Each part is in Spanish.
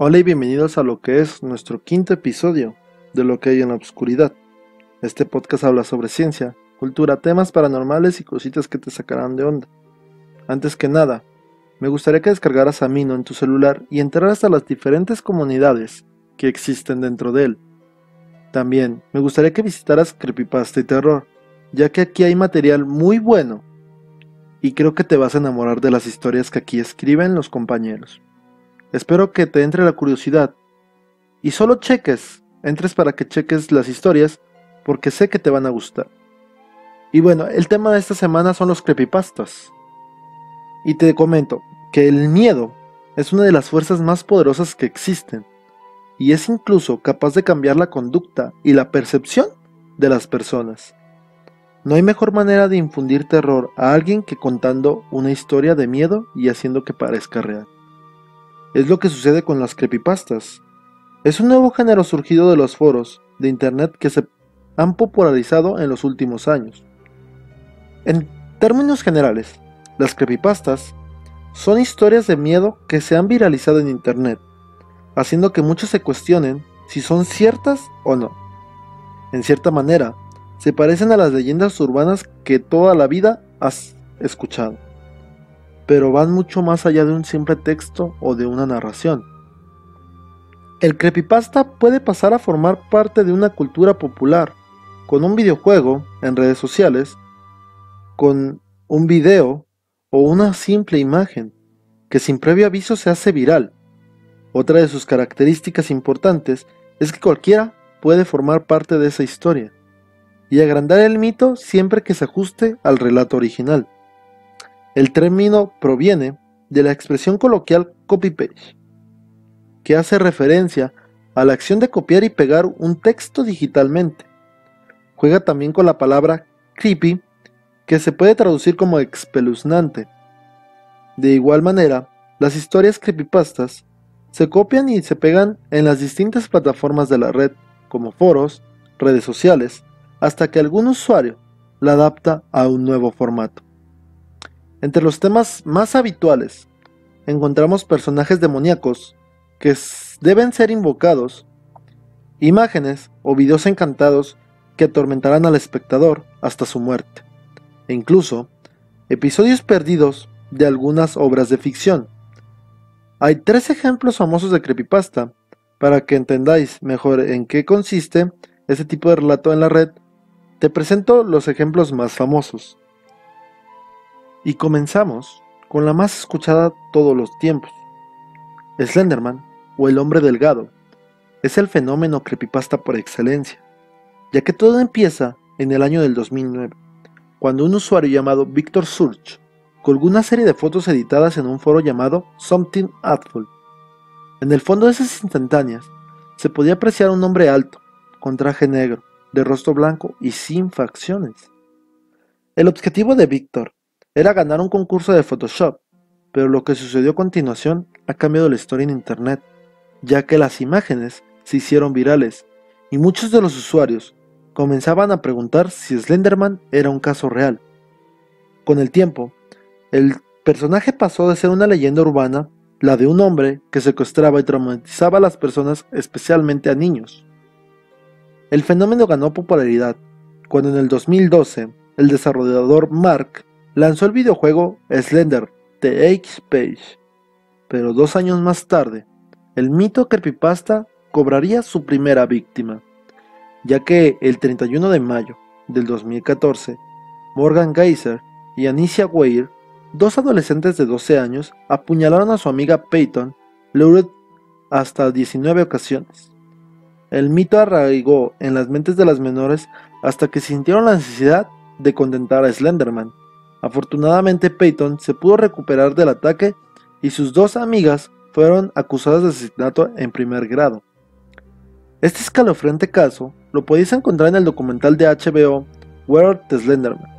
Hola y bienvenidos a lo que es nuestro quinto episodio de Lo que hay en la oscuridad. Este podcast habla sobre ciencia, cultura, temas paranormales y cositas que te sacarán de onda. Antes que nada, me gustaría que descargaras Amino en tu celular y entraras a las diferentes comunidades que existen dentro de él. También me gustaría que visitaras Creepypasta y Terror, ya que aquí hay material muy bueno y creo que te vas a enamorar de las historias que aquí escriben los compañeros. Espero que te entre la curiosidad y solo cheques, entres para que cheques las historias porque sé que te van a gustar. Y bueno, el tema de esta semana son los creepypastas. Y te comento que el miedo es una de las fuerzas más poderosas que existen y es incluso capaz de cambiar la conducta y la percepción de las personas. No hay mejor manera de infundir terror a alguien que contando una historia de miedo y haciendo que parezca real. Es lo que sucede con las creepypastas. Es un nuevo género surgido de los foros de internet que se han popularizado en los últimos años. En términos generales, las creepypastas son historias de miedo que se han viralizado en internet, haciendo que muchos se cuestionen si son ciertas o no. En cierta manera, se parecen a las leyendas urbanas que toda la vida has escuchado, pero van mucho más allá de un simple texto o de una narración. El creepypasta puede pasar a formar parte de una cultura popular, con un videojuego en redes sociales, con un video o una simple imagen, que sin previo aviso se hace viral. Otra de sus características importantes es que cualquiera puede formar parte de esa historia y agrandar el mito siempre que se ajuste al relato original. El término proviene de la expresión coloquial copy-paste, que hace referencia a la acción de copiar y pegar un texto digitalmente. Juega también con la palabra creepy, que se puede traducir como espeluznante. De igual manera, las historias creepypastas se copian y se pegan en las distintas plataformas de la red, como foros, redes sociales, hasta que algún usuario la adapta a un nuevo formato. Entre los temas más habituales encontramos personajes demoníacos que deben ser invocados, imágenes o videos encantados que atormentarán al espectador hasta su muerte, e incluso episodios perdidos de algunas obras de ficción. Hay tres ejemplos famosos de creepypasta para que entendáis mejor en qué consiste este tipo de relato en la red te presento los ejemplos más famosos. Y comenzamos con la más escuchada todos los tiempos. Slenderman, o el hombre delgado, es el fenómeno creepypasta por excelencia, ya que todo empieza en el año del 2009, cuando un usuario llamado Victor Surge colgó una serie de fotos editadas en un foro llamado Something Awful. En el fondo de esas instantáneas se podía apreciar un hombre alto, con traje negro, de rostro blanco y sin facciones. El objetivo de Víctor era ganar un concurso de Photoshop, pero lo que sucedió a continuación ha cambiado la historia en Internet, ya que las imágenes se hicieron virales y muchos de los usuarios comenzaban a preguntar si Slenderman era un caso real. Con el tiempo, el personaje pasó de ser una leyenda urbana, la de un hombre que secuestraba y traumatizaba a las personas, especialmente a niños. El fenómeno ganó popularidad cuando en el 2012 el desarrollador Mark lanzó el videojuego Slender The Age Page, pero dos años más tarde, el mito creepypasta cobraría su primera víctima, ya que el 31 de mayo del 2014, Morgan Geyser y Anicia Weir, dos adolescentes de 12 años, apuñalaron a su amiga Peyton Lurid hasta 19 ocasiones. El mito arraigó en las mentes de las menores hasta que sintieron la necesidad de contentar a Slenderman. Afortunadamente Peyton se pudo recuperar del ataque y sus dos amigas fueron acusadas de asesinato en primer grado. Este escalofriante caso lo podéis encontrar en el documental de HBO World the Slenderman.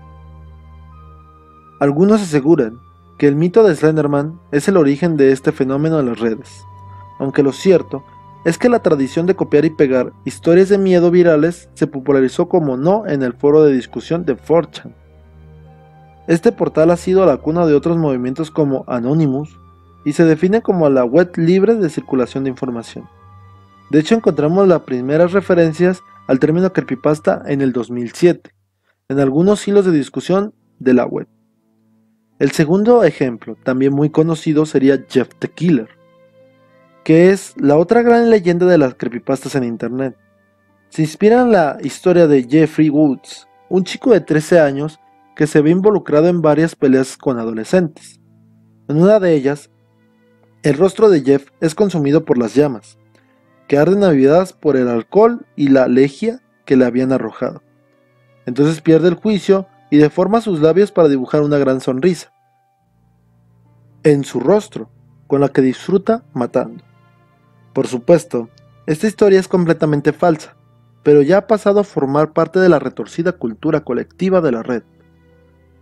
Algunos aseguran que el mito de Slenderman es el origen de este fenómeno en las redes, aunque lo cierto es que la tradición de copiar y pegar historias de miedo virales se popularizó como no en el foro de discusión de 4chan. Este portal ha sido la cuna de otros movimientos como Anonymous y se define como la web libre de circulación de información. De hecho, encontramos las primeras referencias al término creepypasta en el 2007, en algunos hilos de discusión de la web. El segundo ejemplo, también muy conocido, sería Jeff the Killer, que es la otra gran leyenda de las creepypastas en internet. Se inspira en la historia de Jeffrey Woods, un chico de 13 años que se ve involucrado en varias peleas con adolescentes. En una de ellas, el rostro de Jeff es consumido por las llamas, que arden avivadas por el alcohol y la legia que le habían arrojado. Entonces pierde el juicio y deforma sus labios para dibujar una gran sonrisa en su rostro, con la que disfruta matando. Por supuesto, esta historia es completamente falsa, pero ya ha pasado a formar parte de la retorcida cultura colectiva de la red.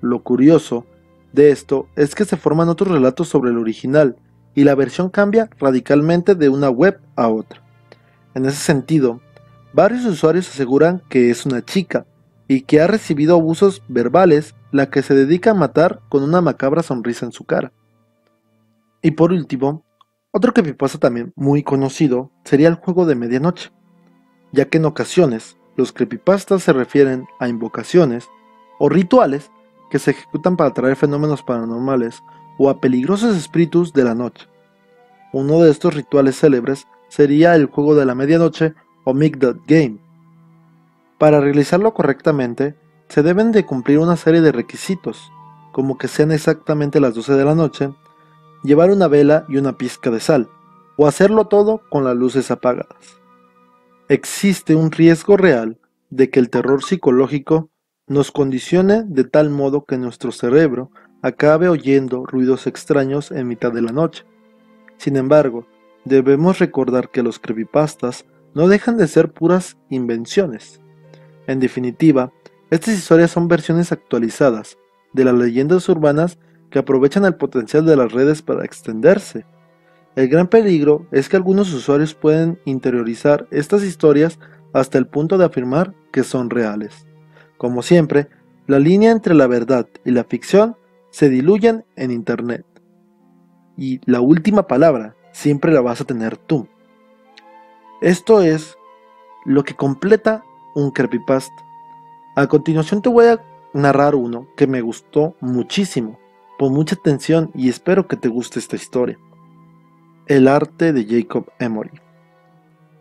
Lo curioso de esto es que se forman otros relatos sobre el original y la versión cambia radicalmente de una web a otra. En ese sentido, varios usuarios aseguran que es una chica y que ha recibido abusos verbales la que se dedica a matar con una macabra sonrisa en su cara. Y por último, otro que pasa también muy conocido sería el juego de medianoche, ya que en ocasiones los creepypastas se refieren a invocaciones o rituales que se ejecutan para atraer fenómenos paranormales o a peligrosos espíritus de la noche. Uno de estos rituales célebres sería el juego de la medianoche o Midnight Game. Para realizarlo correctamente, se deben de cumplir una serie de requisitos, como que sean exactamente las 12 de la noche, llevar una vela y una pizca de sal, o hacerlo todo con las luces apagadas. Existe un riesgo real de que el terror psicológico nos condicione de tal modo que nuestro cerebro acabe oyendo ruidos extraños en mitad de la noche. Sin embargo, debemos recordar que los creepypastas no dejan de ser puras invenciones. En definitiva, estas historias son versiones actualizadas de las leyendas urbanas que aprovechan el potencial de las redes para extenderse. El gran peligro es que algunos usuarios pueden interiorizar estas historias hasta el punto de afirmar que son reales. Como siempre, la línea entre la verdad y la ficción se diluyen en Internet. Y la última palabra siempre la vas a tener tú. Esto es lo que completa un creepypasta. A continuación te voy a narrar uno que me gustó muchísimo Pon mucha atención y espero que te guste esta historia. El arte de Jacob Emory.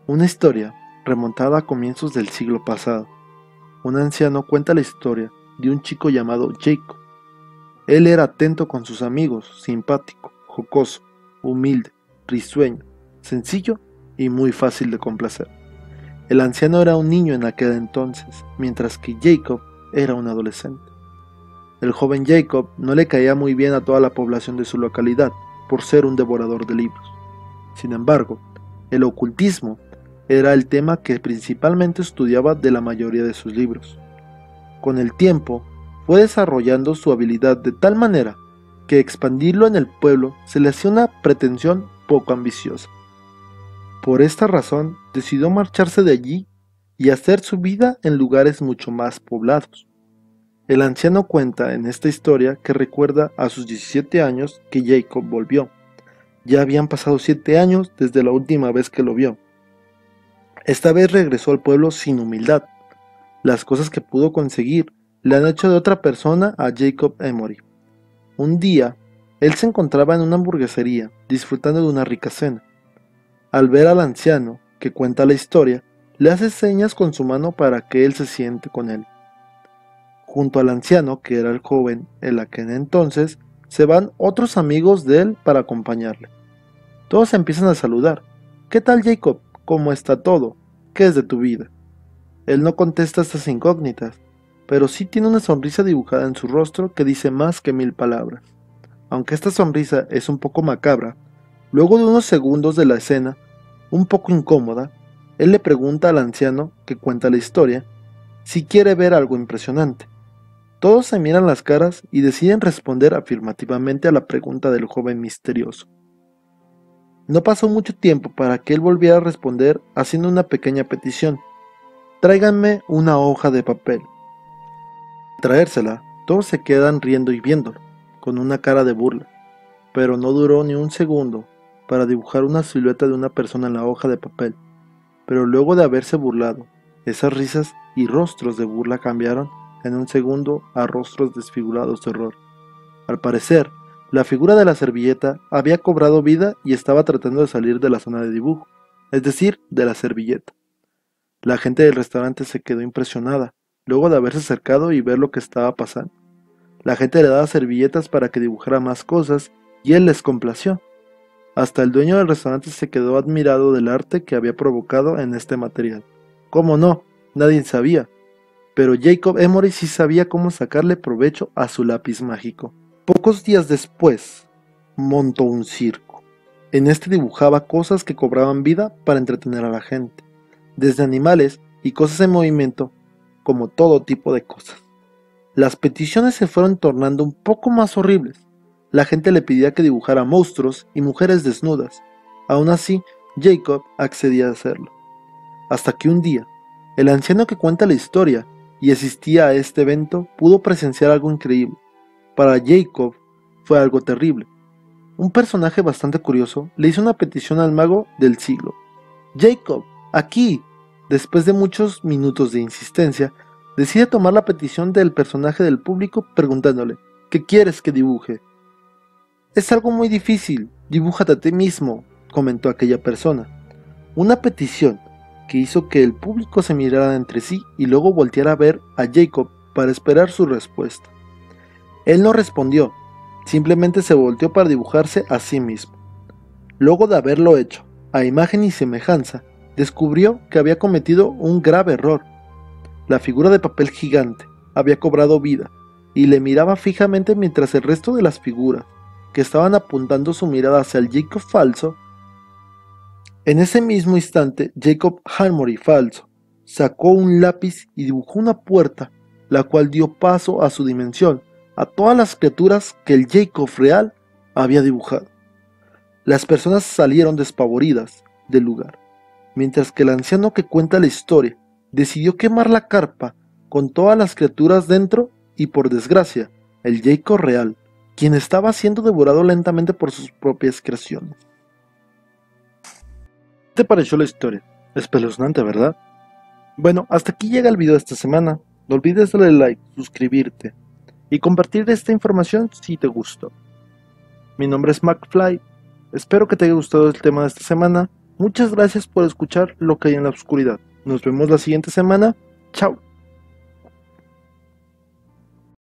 Una historia remontada a comienzos del siglo pasado. Un anciano cuenta la historia de un chico llamado Jacob. Él era atento con sus amigos, simpático, jocoso, humilde, risueño, sencillo y muy fácil de complacer. El anciano era un niño en aquel entonces, mientras que Jacob era un adolescente. El joven Jacob no le caía muy bien a toda la población de su localidad por ser un devorador de libros. Sin embargo, el ocultismo era el tema que principalmente estudiaba de la mayoría de sus libros. Con el tiempo, fue desarrollando su habilidad de tal manera que expandirlo en el pueblo se le hacía una pretensión poco ambiciosa. Por esta razón, decidió marcharse de allí y hacer su vida en lugares mucho más poblados. El anciano cuenta en esta historia que recuerda a sus 17 años que Jacob volvió. Ya habían pasado 7 años desde la última vez que lo vio. Esta vez regresó al pueblo sin humildad. Las cosas que pudo conseguir le han hecho de otra persona a Jacob Emory. Un día, él se encontraba en una hamburguesería disfrutando de una rica cena. Al ver al anciano, que cuenta la historia, le hace señas con su mano para que él se siente con él. Junto al anciano, que era el joven en aquel entonces, se van otros amigos de él para acompañarle. Todos empiezan a saludar. ¿Qué tal Jacob? ¿Cómo está todo? ¿Qué es de tu vida? Él no contesta estas incógnitas, pero sí tiene una sonrisa dibujada en su rostro que dice más que mil palabras. Aunque esta sonrisa es un poco macabra, luego de unos segundos de la escena, un poco incómoda, él le pregunta al anciano que cuenta la historia si quiere ver algo impresionante. Todos se miran las caras y deciden responder afirmativamente a la pregunta del joven misterioso. No pasó mucho tiempo para que él volviera a responder haciendo una pequeña petición. Tráiganme una hoja de papel. traérsela, todos se quedan riendo y viéndolo, con una cara de burla. pero no duró ni un segundo para dibujar una silueta de una persona en la hoja de papel. Pero luego de haberse burlado, esas risas y rostros de burla cambiaron en un segundo a rostros desfigurados de horror. Al parecer, la figura de la servilleta había cobrado vida y estaba tratando de salir de la zona de dibujo, es decir, de la servilleta. La gente del restaurante se quedó impresionada, luego de haberse acercado y ver lo que estaba pasando. La gente le daba servilletas para que dibujara más cosas y él les complació. Hasta el dueño del restaurante se quedó admirado del arte que había provocado en este material. ¿Cómo no? Nadie sabía. Pero Jacob Emory sí sabía cómo sacarle provecho a su lápiz mágico. Pocos días después, montó un circo. En este dibujaba cosas que cobraban vida para entretener a la gente, desde animales y cosas en movimiento, como todo tipo de cosas. Las peticiones se fueron tornando un poco más horribles. La gente le pedía que dibujara monstruos y mujeres desnudas. Aún así, Jacob accedía a hacerlo. Hasta que un día, el anciano que cuenta la historia y asistía a este evento pudo presenciar algo increíble. Para Jacob fue algo terrible. Un personaje bastante curioso le hizo una petición al mago del siglo. Jacob, aquí. Después de muchos minutos de insistencia, decide tomar la petición del personaje del público preguntándole, ¿qué quieres que dibuje? Es algo muy difícil, dibújate a ti mismo, comentó aquella persona. Una petición que hizo que el público se mirara entre sí y luego volteara a ver a Jacob para esperar su respuesta. Él no respondió, simplemente se volteó para dibujarse a sí mismo. Luego de haberlo hecho, a imagen y semejanza, descubrió que había cometido un grave error. La figura de papel gigante había cobrado vida y le miraba fijamente mientras el resto de las figuras, que estaban apuntando su mirada hacia el Jacob falso, en ese mismo instante Jacob Harmony falso sacó un lápiz y dibujó una puerta, la cual dio paso a su dimensión, a todas las criaturas que el Jacob real había dibujado. Las personas salieron despavoridas del lugar, mientras que el anciano que cuenta la historia decidió quemar la carpa con todas las criaturas dentro y por desgracia, el Jacob real quien estaba siendo devorado lentamente por sus propias creaciones. ¿Qué te pareció la historia? Espeluznante, ¿verdad? Bueno, hasta aquí llega el video de esta semana. No olvides darle like, suscribirte y compartir esta información si te gustó. Mi nombre es McFly. Espero que te haya gustado el tema de esta semana. Muchas gracias por escuchar lo que hay en la oscuridad. Nos vemos la siguiente semana. Chao.